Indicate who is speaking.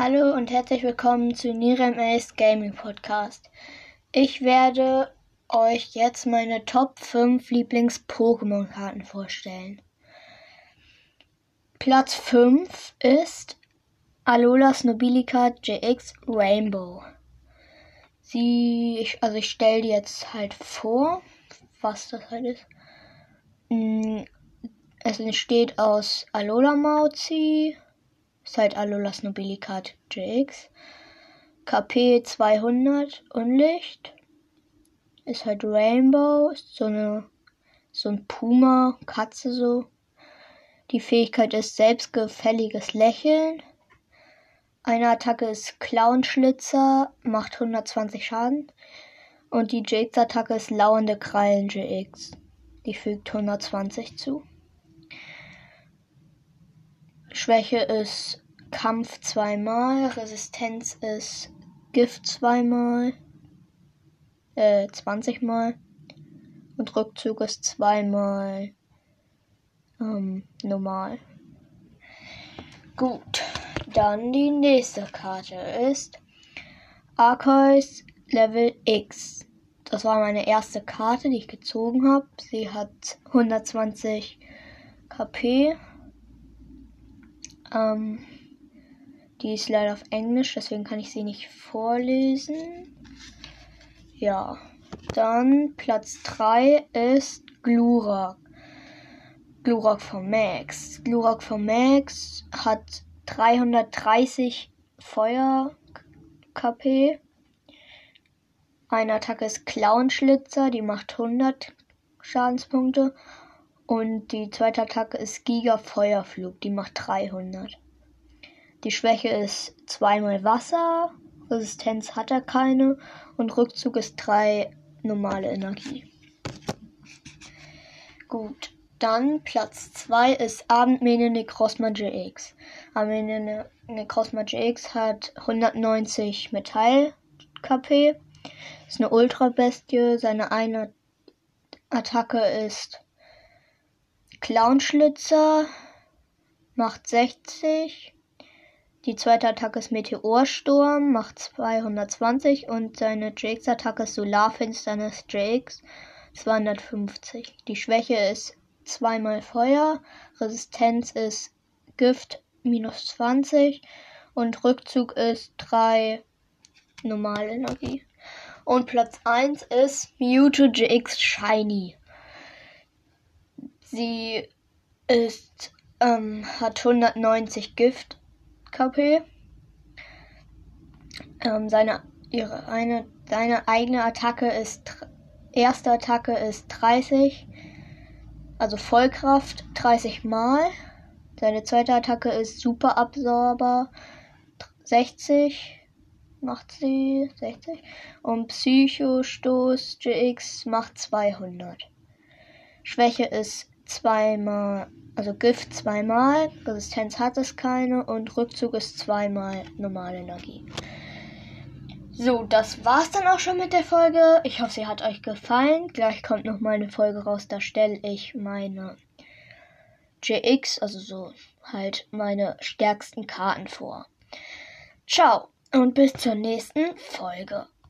Speaker 1: Hallo und herzlich willkommen zu Nirem Ace Gaming Podcast. Ich werde euch jetzt meine Top 5 Lieblings-Pokémon-Karten vorstellen. Platz 5 ist Alolas Nobilica GX Rainbow. Sie, ich, also ich stelle die jetzt halt vor, was das halt ist. Mm, es entsteht aus Alola Mauzi, halt Alolas Nobilicat GX. KP 200 Unlicht. Ist halt Rainbow, ist so eine so ein Puma, Katze so. Die Fähigkeit ist selbstgefälliges Lächeln. Eine Attacke ist Clown-Schlitzer, macht 120 Schaden. Und die GX-Attacke ist lauernde Krallen GX. Die fügt 120 zu. Schwäche ist Kampf zweimal, Resistenz ist Gift zweimal, äh, 20 mal. Und Rückzug ist zweimal ähm, normal. Gut. Dann die nächste Karte ist Arceus Level X. Das war meine erste Karte, die ich gezogen habe. Sie hat 120 KP. Ähm, die ist leider auf Englisch, deswegen kann ich sie nicht vorlesen. Ja, dann Platz 3 ist Glurak. Glurak von Max. Glurak von Max hat 330 Feuer KP. Eine Attacke ist Clownschlitzer, die macht 100 Schadenspunkte. Und die zweite Attacke ist Giga Feuerflug, die macht 300. Die Schwäche ist zweimal Wasser, Resistenz hat er keine und Rückzug ist drei normale Energie. Gut, dann Platz 2 ist Abendmähne Necrosma GX. Abendmähne Necrosma GX hat 190 Metall-KP. Ist eine Ultra-Bestie. Seine eine Attacke ist Clownschlitzer. Macht 60. Die zweite Attacke ist Meteorsturm. Macht 220. Und seine Jakes-Attacke ist Solarfinsternis Jakes. 250. Die Schwäche ist zweimal Feuer, Resistenz ist Gift minus 20 und Rückzug ist 3 Normalenergie. Und Platz 1 ist Mewtwo GX Shiny. Sie ist, ähm, hat 190 Gift KP. Ähm, seine, ihre, eine, seine eigene Attacke ist, erste Attacke ist 30 also Vollkraft 30 Mal. Seine zweite Attacke ist Super Absorber 60. Macht sie 60. Und Psychostoß GX macht 200. Schwäche ist zweimal, also Gift zweimal, Resistenz hat es keine und Rückzug ist zweimal normale Energie. So, das war's dann auch schon mit der Folge. Ich hoffe, sie hat euch gefallen. Gleich kommt noch mal eine Folge raus, da stelle ich meine JX, also so halt meine stärksten Karten vor. Ciao und bis zur nächsten Folge.